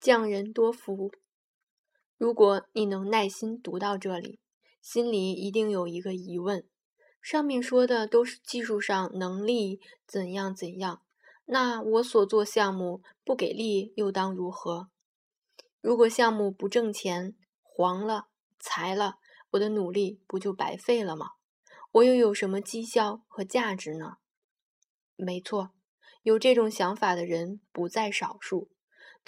匠人多福。如果你能耐心读到这里，心里一定有一个疑问：上面说的都是技术上能力怎样怎样，那我所做项目不给力又当如何？如果项目不挣钱，黄了、裁了，我的努力不就白费了吗？我又有什么绩效和价值呢？没错，有这种想法的人不在少数。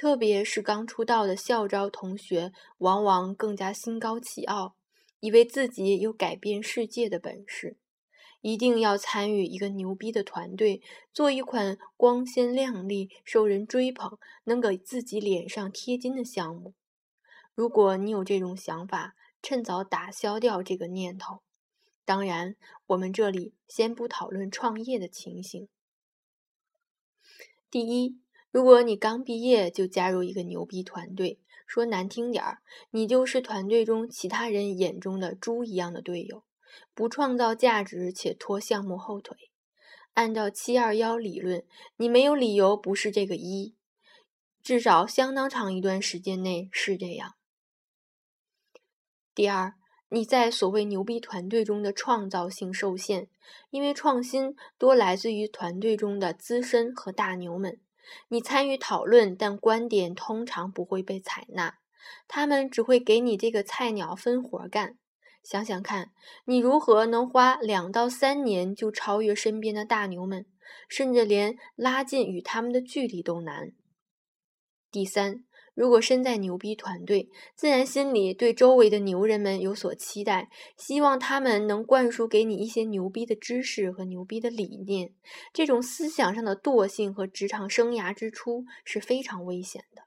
特别是刚出道的校招同学，往往更加心高气傲，以为自己有改变世界的本事，一定要参与一个牛逼的团队，做一款光鲜亮丽、受人追捧、能给自己脸上贴金的项目。如果你有这种想法，趁早打消掉这个念头。当然，我们这里先不讨论创业的情形。第一。如果你刚毕业就加入一个牛逼团队，说难听点儿，你就是团队中其他人眼中的猪一样的队友，不创造价值且拖项目后腿。按照七二幺理论，你没有理由不是这个一，至少相当长一段时间内是这样。第二，你在所谓牛逼团队中的创造性受限，因为创新多来自于团队中的资深和大牛们。你参与讨论，但观点通常不会被采纳。他们只会给你这个菜鸟分活干。想想看，你如何能花两到三年就超越身边的大牛们，甚至连拉近与他们的距离都难？第三。如果身在牛逼团队，自然心里对周围的牛人们有所期待，希望他们能灌输给你一些牛逼的知识和牛逼的理念。这种思想上的惰性和职场生涯之初是非常危险的。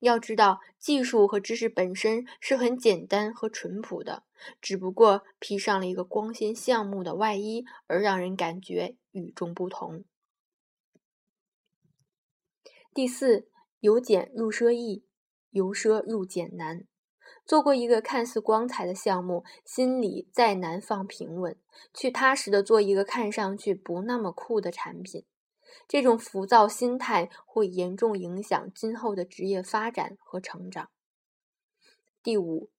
要知道，技术和知识本身是很简单和淳朴的，只不过披上了一个光鲜项目的外衣，而让人感觉与众不同。第四。由俭入奢易，由奢入俭难。做过一个看似光彩的项目，心里再难放平稳，去踏实的做一个看上去不那么酷的产品。这种浮躁心态会严重影响今后的职业发展和成长。第五，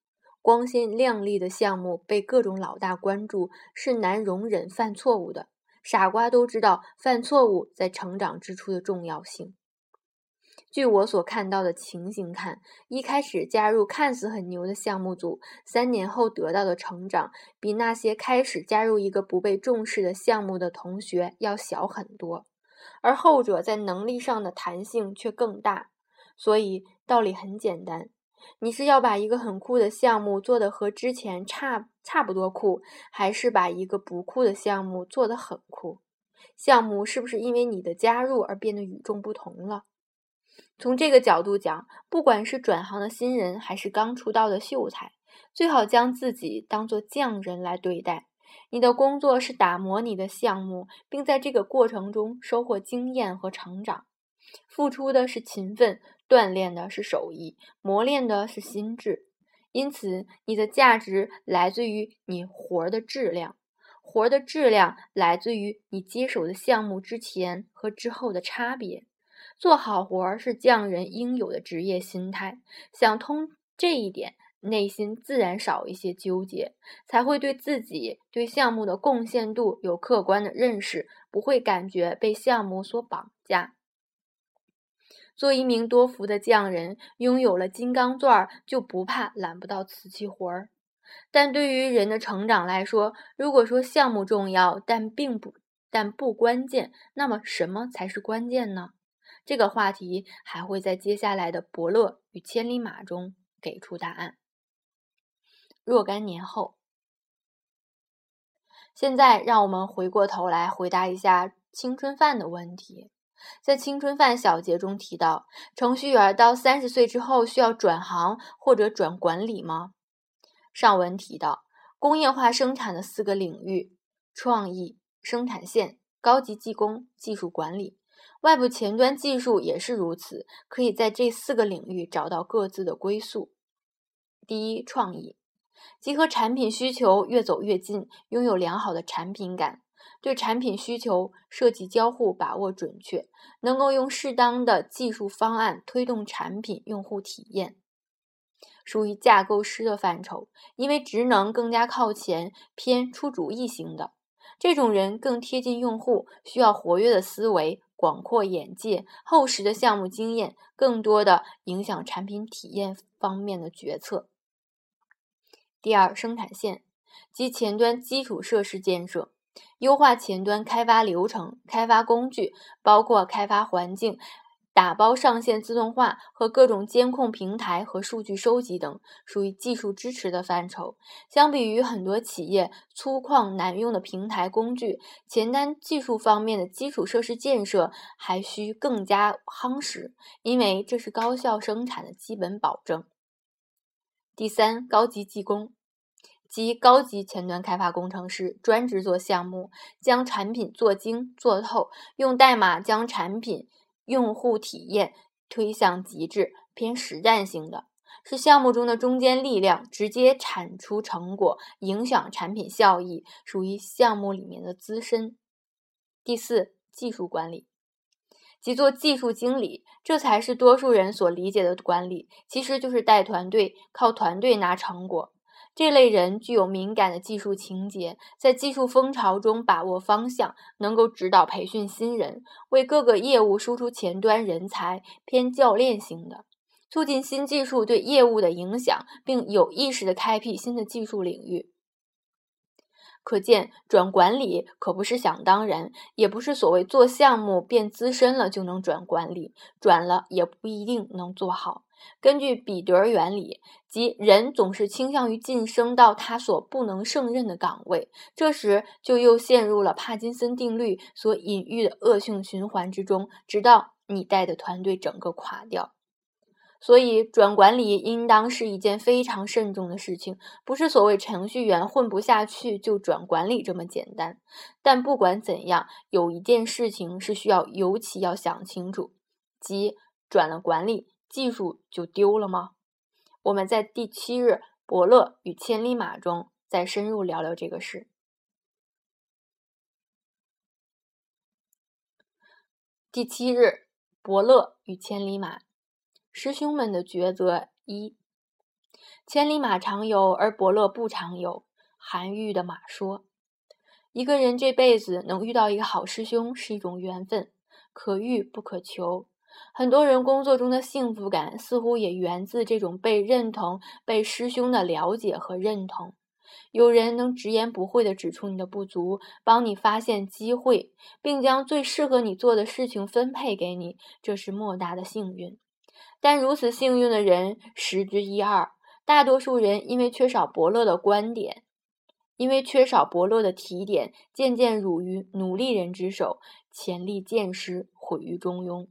光鲜亮丽的项目被各种老大关注，是难容忍犯错误的。傻瓜都知道犯错误在成长之初的重要性。据我所看到的情形看，一开始加入看似很牛的项目组，三年后得到的成长，比那些开始加入一个不被重视的项目的同学要小很多，而后者在能力上的弹性却更大。所以道理很简单：你是要把一个很酷的项目做得和之前差差不多酷，还是把一个不酷的项目做得很酷？项目是不是因为你的加入而变得与众不同了？从这个角度讲，不管是转行的新人，还是刚出道的秀才，最好将自己当做匠人来对待。你的工作是打磨你的项目，并在这个过程中收获经验和成长。付出的是勤奋，锻炼的是手艺，磨练的是心智。因此，你的价值来自于你活儿的质量，活儿的质量来自于你接手的项目之前和之后的差别。做好活儿是匠人应有的职业心态。想通这一点，内心自然少一些纠结，才会对自己对项目的贡献度有客观的认识，不会感觉被项目所绑架。做一名多福的匠人，拥有了金刚钻，就不怕揽不到瓷器活儿。但对于人的成长来说，如果说项目重要，但并不但不关键，那么什么才是关键呢？这个话题还会在接下来的伯乐与千里马中给出答案。若干年后，现在让我们回过头来回答一下青春饭的问题。在青春饭小节中提到，程序员到三十岁之后需要转行或者转管理吗？上文提到工业化生产的四个领域：创意、生产线、高级技工、技术管理。外部前端技术也是如此，可以在这四个领域找到各自的归宿。第一，创意，集合产品需求越走越近，拥有良好的产品感，对产品需求设计交互把握准确，能够用适当的技术方案推动产品用户体验，属于架构师的范畴。因为职能更加靠前，偏出主意型的这种人更贴近用户，需要活跃的思维、广阔眼界、厚实的项目经验，更多的影响产品体验方面的决策。第二，生产线及前端基础设施建设。优化前端开发流程、开发工具，包括开发环境、打包上线自动化和各种监控平台和数据收集等，属于技术支持的范畴。相比于很多企业粗犷难用的平台工具，前端技术方面的基础设施建设还需更加夯实，因为这是高效生产的基本保证。第三，高级技工。即高级前端开发工程师专职做项目，将产品做精做透，用代码将产品用户体验推向极致，偏实战性的，是项目中的中坚力量，直接产出成果，影响产品效益，属于项目里面的资深。第四，技术管理，即做技术经理，这才是多数人所理解的管理，其实就是带团队，靠团队拿成果。这类人具有敏感的技术情节，在技术风潮中把握方向，能够指导培训新人，为各个业务输出前端人才，偏教练型的，促进新技术对业务的影响，并有意识地开辟新的技术领域。可见，转管理可不是想当然，也不是所谓做项目变资深了就能转管理，转了也不一定能做好。根据彼得原理，即人总是倾向于晋升到他所不能胜任的岗位，这时就又陷入了帕金森定律所隐喻的恶性循环之中，直到你带的团队整个垮掉。所以，转管理应当是一件非常慎重的事情，不是所谓程序员混不下去就转管理这么简单。但不管怎样，有一件事情是需要尤其要想清楚，即转了管理。技术就丢了吗？我们在第七日伯乐与千里马中再深入聊聊这个事。第七日伯乐与千里马，师兄们的抉择一：千里马常有，而伯乐不常有。韩愈的马说：“一个人这辈子能遇到一个好师兄是一种缘分，可遇不可求。”很多人工作中的幸福感似乎也源自这种被认同、被师兄的了解和认同。有人能直言不讳地指出你的不足，帮你发现机会，并将最适合你做的事情分配给你，这是莫大的幸运。但如此幸运的人十之一二。大多数人因为缺少伯乐的观点，因为缺少伯乐的提点，渐渐辱于努力人之手，潜力渐失，毁于中庸。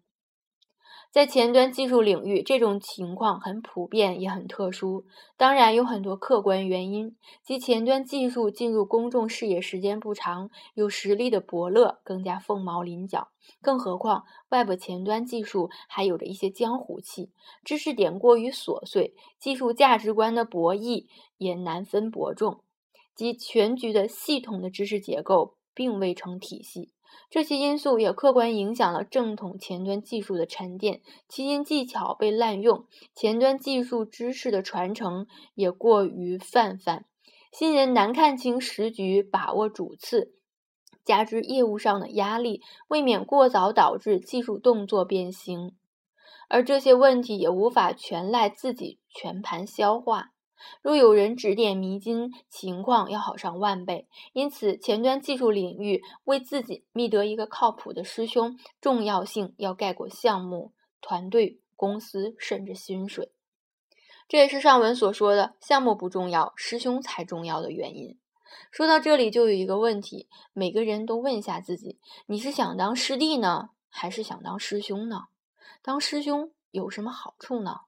在前端技术领域，这种情况很普遍，也很特殊。当然，有很多客观原因，即前端技术进入公众视野时间不长，有实力的伯乐更加凤毛麟角。更何况，Web 前端技术还有着一些江湖气，知识点过于琐碎，技术价值观的博弈也难分伯仲，即全局的系统的知识结构并未成体系。这些因素也客观影响了正统前端技术的沉淀，其因技巧被滥用，前端技术知识的传承也过于泛泛，新人难看清时局，把握主次，加之业务上的压力，未免过早导致技术动作变形，而这些问题也无法全赖自己全盘消化。若有人指点迷津，情况要好上万倍。因此，前端技术领域为自己觅得一个靠谱的师兄，重要性要盖过项目、团队、公司，甚至薪水。这也是上文所说的“项目不重要，师兄才重要”的原因。说到这里，就有一个问题，每个人都问一下自己：你是想当师弟呢，还是想当师兄呢？当师兄有什么好处呢？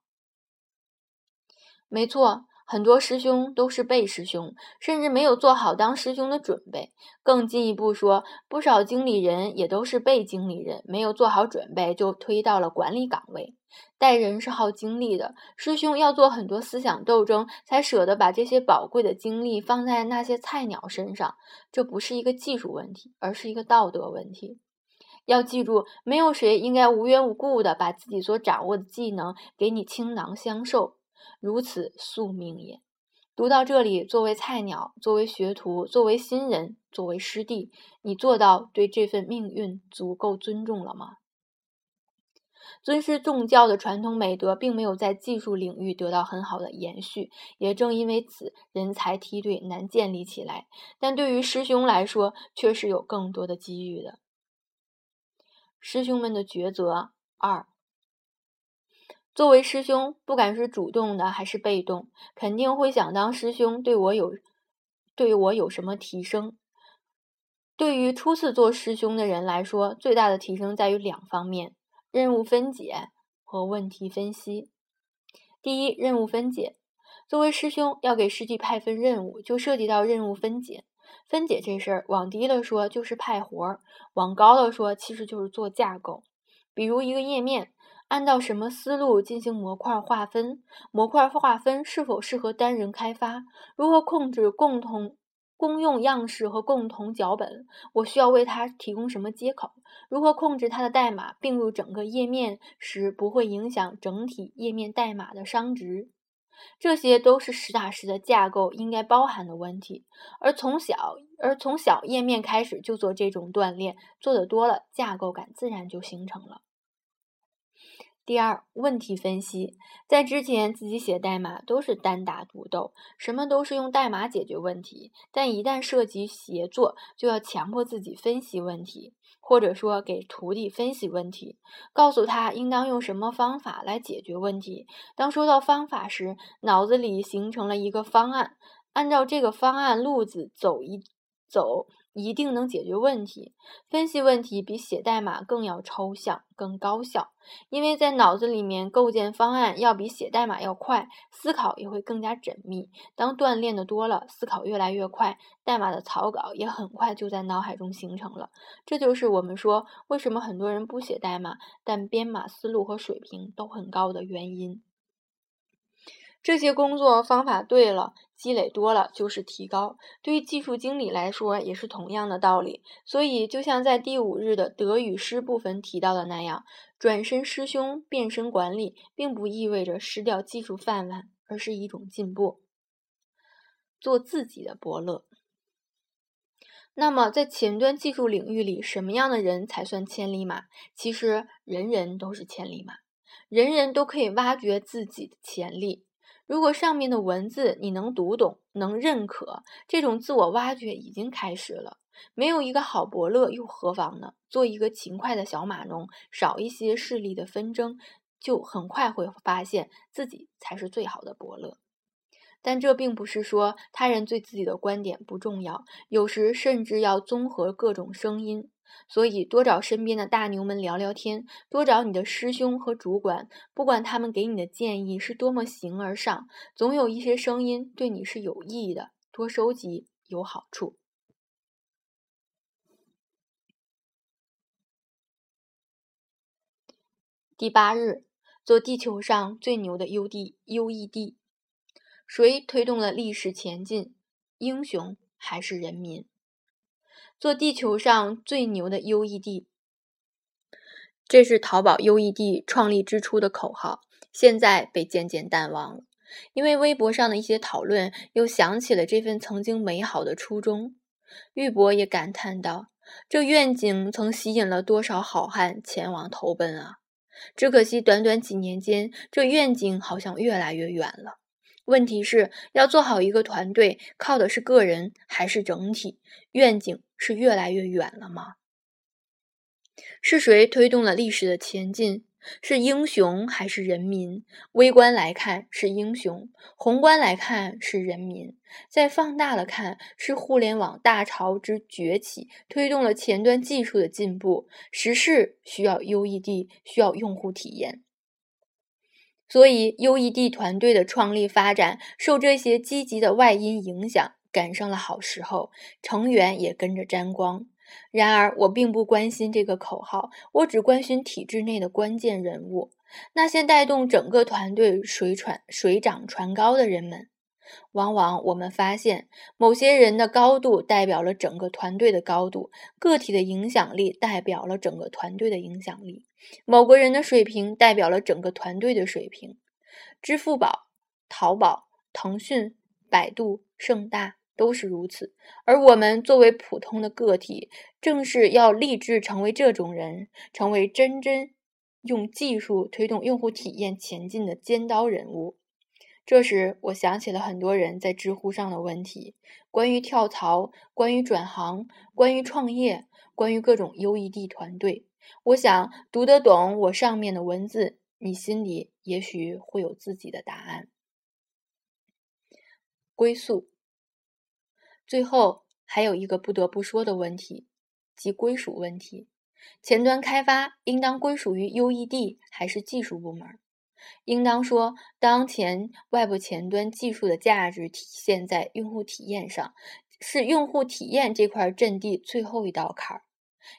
没错。很多师兄都是被师兄，甚至没有做好当师兄的准备。更进一步说，不少经理人也都是被经理人，没有做好准备就推到了管理岗位。带人是耗精力的，师兄要做很多思想斗争，才舍得把这些宝贵的精力放在那些菜鸟身上。这不是一个技术问题，而是一个道德问题。要记住，没有谁应该无缘无故的把自己所掌握的技能给你倾囊相授。如此宿命也。读到这里，作为菜鸟，作为学徒，作为新人，作为师弟，你做到对这份命运足够尊重了吗？尊师重教的传统美德并没有在技术领域得到很好的延续，也正因为此，人才梯队难建立起来。但对于师兄来说，却是有更多的机遇的。师兄们的抉择二。作为师兄，不管是主动的还是被动，肯定会想当师兄对我有对我有什么提升。对于初次做师兄的人来说，最大的提升在于两方面：任务分解和问题分析。第一，任务分解。作为师兄，要给师弟派分任务，就涉及到任务分解。分解这事儿，往低了说就是派活儿，往高了说其实就是做架构。比如一个页面。按照什么思路进行模块划分？模块划分是否适合单人开发？如何控制共同公用样式和共同脚本？我需要为它提供什么接口？如何控制它的代码并入整个页面时不会影响整体页面代码的商值？这些都是实打实的架构应该包含的问题。而从小而从小页面开始就做这种锻炼，做的多了，架构感自然就形成了。第二，问题分析，在之前自己写代码都是单打独斗，什么都是用代码解决问题。但一旦涉及协作，就要强迫自己分析问题，或者说给徒弟分析问题，告诉他应当用什么方法来解决问题。当说到方法时，脑子里形成了一个方案，按照这个方案路子走一走。一定能解决问题。分析问题比写代码更要抽象、更高效，因为在脑子里面构建方案要比写代码要快，思考也会更加缜密。当锻炼的多了，思考越来越快，代码的草稿也很快就在脑海中形成了。这就是我们说为什么很多人不写代码，但编码思路和水平都很高的原因。这些工作方法对了，积累多了就是提高。对于技术经理来说也是同样的道理。所以，就像在第五日的德与失部分提到的那样，转身师兄变身管理，并不意味着失掉技术饭碗，而是一种进步。做自己的伯乐。那么，在前端技术领域里，什么样的人才算千里马？其实，人人都是千里马，人人都可以挖掘自己的潜力。如果上面的文字你能读懂、能认可，这种自我挖掘已经开始了。没有一个好伯乐又何妨呢？做一个勤快的小码农，少一些势力的纷争，就很快会发现自己才是最好的伯乐。但这并不是说他人对自己的观点不重要，有时甚至要综合各种声音。所以，多找身边的大牛们聊聊天，多找你的师兄和主管，不管他们给你的建议是多么形而上，总有一些声音对你是有益的。多收集有好处。第八日，做地球上最牛的 UD，UED，谁推动了历史前进？英雄还是人民？做地球上最牛的 UED，这是淘宝 UED 创立之初的口号，现在被渐渐淡忘了。因为微博上的一些讨论，又想起了这份曾经美好的初衷。玉博也感叹道：“这愿景曾吸引了多少好汉前往投奔啊！只可惜短短几年间，这愿景好像越来越远了。”问题是要做好一个团队，靠的是个人还是整体？愿景是越来越远了吗？是谁推动了历史的前进？是英雄还是人民？微观来看是英雄，宏观来看是人民。再放大了看，是互联网大潮之崛起推动了前端技术的进步。时事需要 UED，需要用户体验。所以，UED 团队的创立发展受这些积极的外因影响，赶上了好时候，成员也跟着沾光。然而，我并不关心这个口号，我只关心体制内的关键人物，那些带动整个团队水船水涨船高的人们。往往我们发现，某些人的高度代表了整个团队的高度，个体的影响力代表了整个团队的影响力，某个人的水平代表了整个团队的水平。支付宝、淘宝、腾讯、百度、盛大。都是如此，而我们作为普通的个体，正是要立志成为这种人，成为真真用技术推动用户体验前进的尖刀人物。这时，我想起了很多人在知乎上的问题：关于跳槽、关于转行、关于创业、关于各种 UED 团队。我想读得懂我上面的文字，你心里也许会有自己的答案。归宿。最后还有一个不得不说的问题，即归属问题。前端开发应当归属于 UED 还是技术部门？应当说，当前外部前端技术的价值体现在用户体验上，是用户体验这块阵地最后一道坎儿。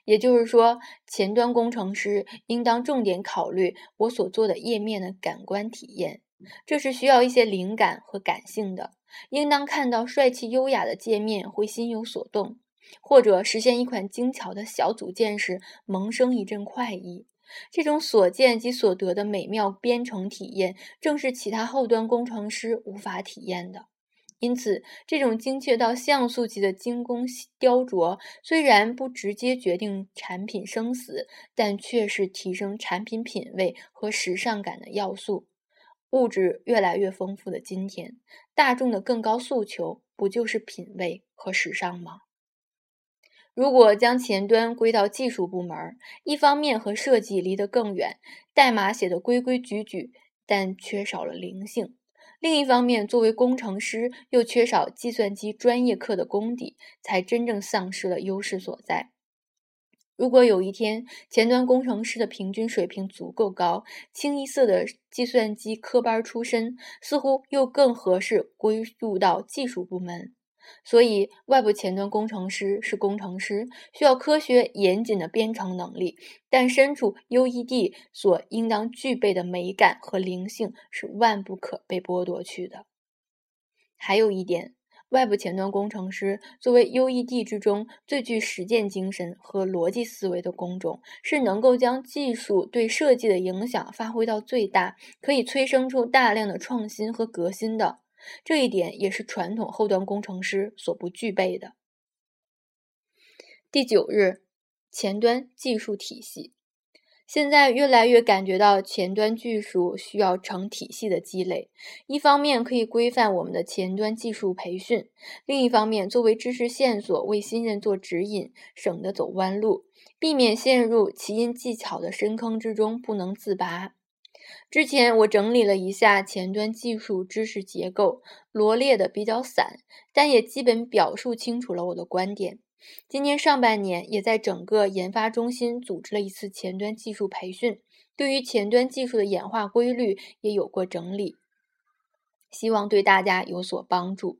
也就是说，前端工程师应当重点考虑我所做的页面的感官体验，这是需要一些灵感和感性的。应当看到帅气优雅的界面会心有所动，或者实现一款精巧的小组件时萌生一阵快意。这种所见即所得的美妙编程体验，正是其他后端工程师无法体验的。因此，这种精确到像素级的精工雕琢，虽然不直接决定产品生死，但却是提升产品品味和时尚感的要素。物质越来越丰富的今天，大众的更高诉求不就是品味和时尚吗？如果将前端归到技术部门，一方面和设计离得更远，代码写得规规矩矩，但缺少了灵性；另一方面，作为工程师又缺少计算机专业课的功底，才真正丧失了优势所在。如果有一天前端工程师的平均水平足够高，清一色的计算机科班出身，似乎又更合适归入到技术部门。所以，外部前端工程师是工程师，需要科学严谨的编程能力，但身处 UED 所应当具备的美感和灵性是万不可被剥夺去的。还有一点。外部前端工程师作为 UED 之中最具实践精神和逻辑思维的工种，是能够将技术对设计的影响发挥到最大，可以催生出大量的创新和革新的。这一点也是传统后端工程师所不具备的。第九日，前端技术体系。现在越来越感觉到前端技术需要成体系的积累，一方面可以规范我们的前端技术培训，另一方面作为知识线索为新人做指引，省得走弯路，避免陷入奇因技巧的深坑之中不能自拔。之前我整理了一下前端技术知识结构，罗列的比较散，但也基本表述清楚了我的观点。今年上半年，也在整个研发中心组织了一次前端技术培训，对于前端技术的演化规律也有过整理，希望对大家有所帮助。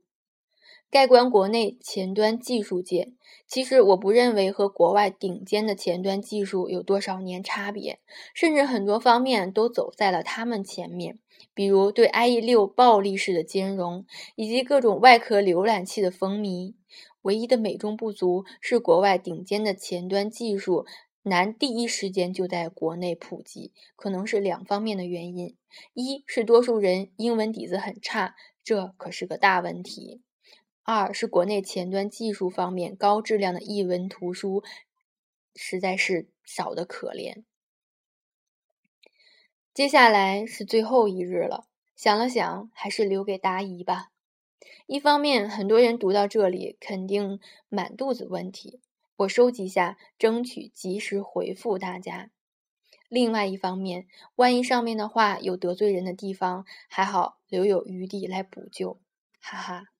盖观国内前端技术界，其实我不认为和国外顶尖的前端技术有多少年差别，甚至很多方面都走在了他们前面，比如对 IE 六暴力式的兼容，以及各种外壳浏览器的风靡。唯一的美中不足是，国外顶尖的前端技术难第一时间就在国内普及，可能是两方面的原因：一是多数人英文底子很差，这可是个大问题；二是国内前端技术方面高质量的译文图书实在是少得可怜。接下来是最后一日了，想了想，还是留给答疑吧。一方面，很多人读到这里肯定满肚子问题，我收集下，争取及时回复大家。另外一方面，万一上面的话有得罪人的地方，还好留有余地来补救，哈哈。